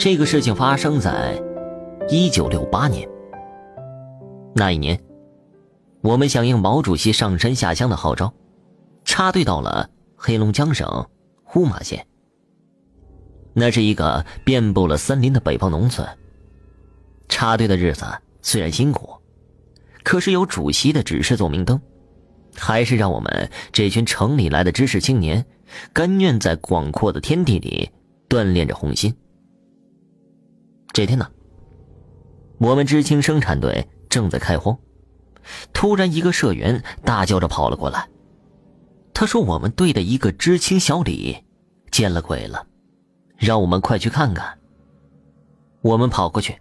这个事情发生在一九六八年。那一年，我们响应毛主席上山下乡的号召，插队到了黑龙江省呼玛县。那是一个遍布了森林的北方农村。插队的日子虽然辛苦，可是有主席的指示做明灯，还是让我们这群城里来的知识青年，甘愿在广阔的天地里锻炼着红心。这天呢，我们知青生产队正在开荒，突然一个社员大叫着跑了过来。他说：“我们队的一个知青小李见了鬼了，让我们快去看看。”我们跑过去，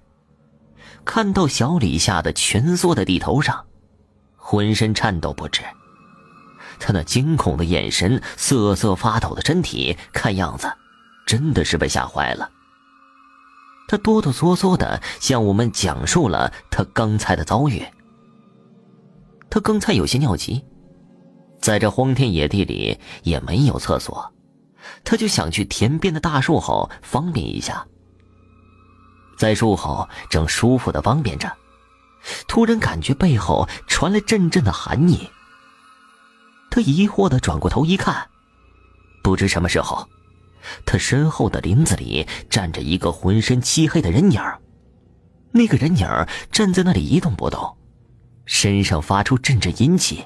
看到小李吓得蜷缩在地头上，浑身颤抖不止。他那惊恐的眼神、瑟瑟发抖的身体，看样子真的是被吓坏了。他哆哆嗦嗦的向我们讲述了他刚才的遭遇。他刚才有些尿急，在这荒天野地里也没有厕所，他就想去田边的大树后方便一下。在树后正舒服的方便着，突然感觉背后传来阵阵的寒意。他疑惑的转过头一看，不知什么时候。他身后的林子里站着一个浑身漆黑的人影那个人影站在那里一动不动，身上发出阵阵阴气。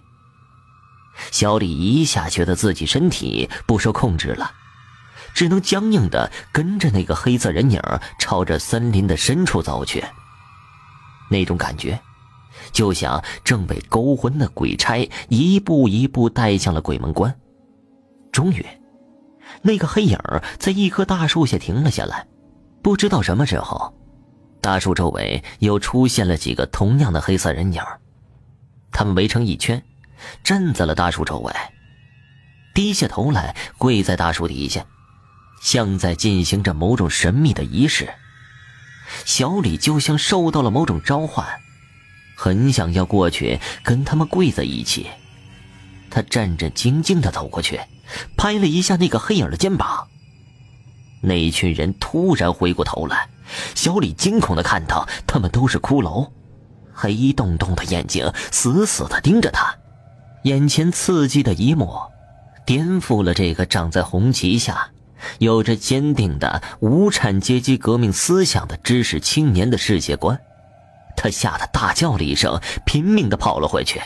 小李一下觉得自己身体不受控制了，只能僵硬的跟着那个黑色人影朝着森林的深处走去。那种感觉，就像正被勾魂的鬼差一步一步带向了鬼门关。终于。那个黑影在一棵大树下停了下来，不知道什么时候，大树周围又出现了几个同样的黑色人影，他们围成一圈，站在了大树周围，低下头来跪在大树底下，像在进行着某种神秘的仪式。小李就像受到了某种召唤，很想要过去跟他们跪在一起，他战战兢兢地走过去。拍了一下那个黑影的肩膀，那一群人突然回过头来，小李惊恐的看到他们都是骷髅，黑洞洞的眼睛死死的盯着他。眼前刺激的一幕，颠覆了这个长在红旗下、有着坚定的无产阶级革命思想的知识青年的世界观。他吓得大叫了一声，拼命的跑了回去。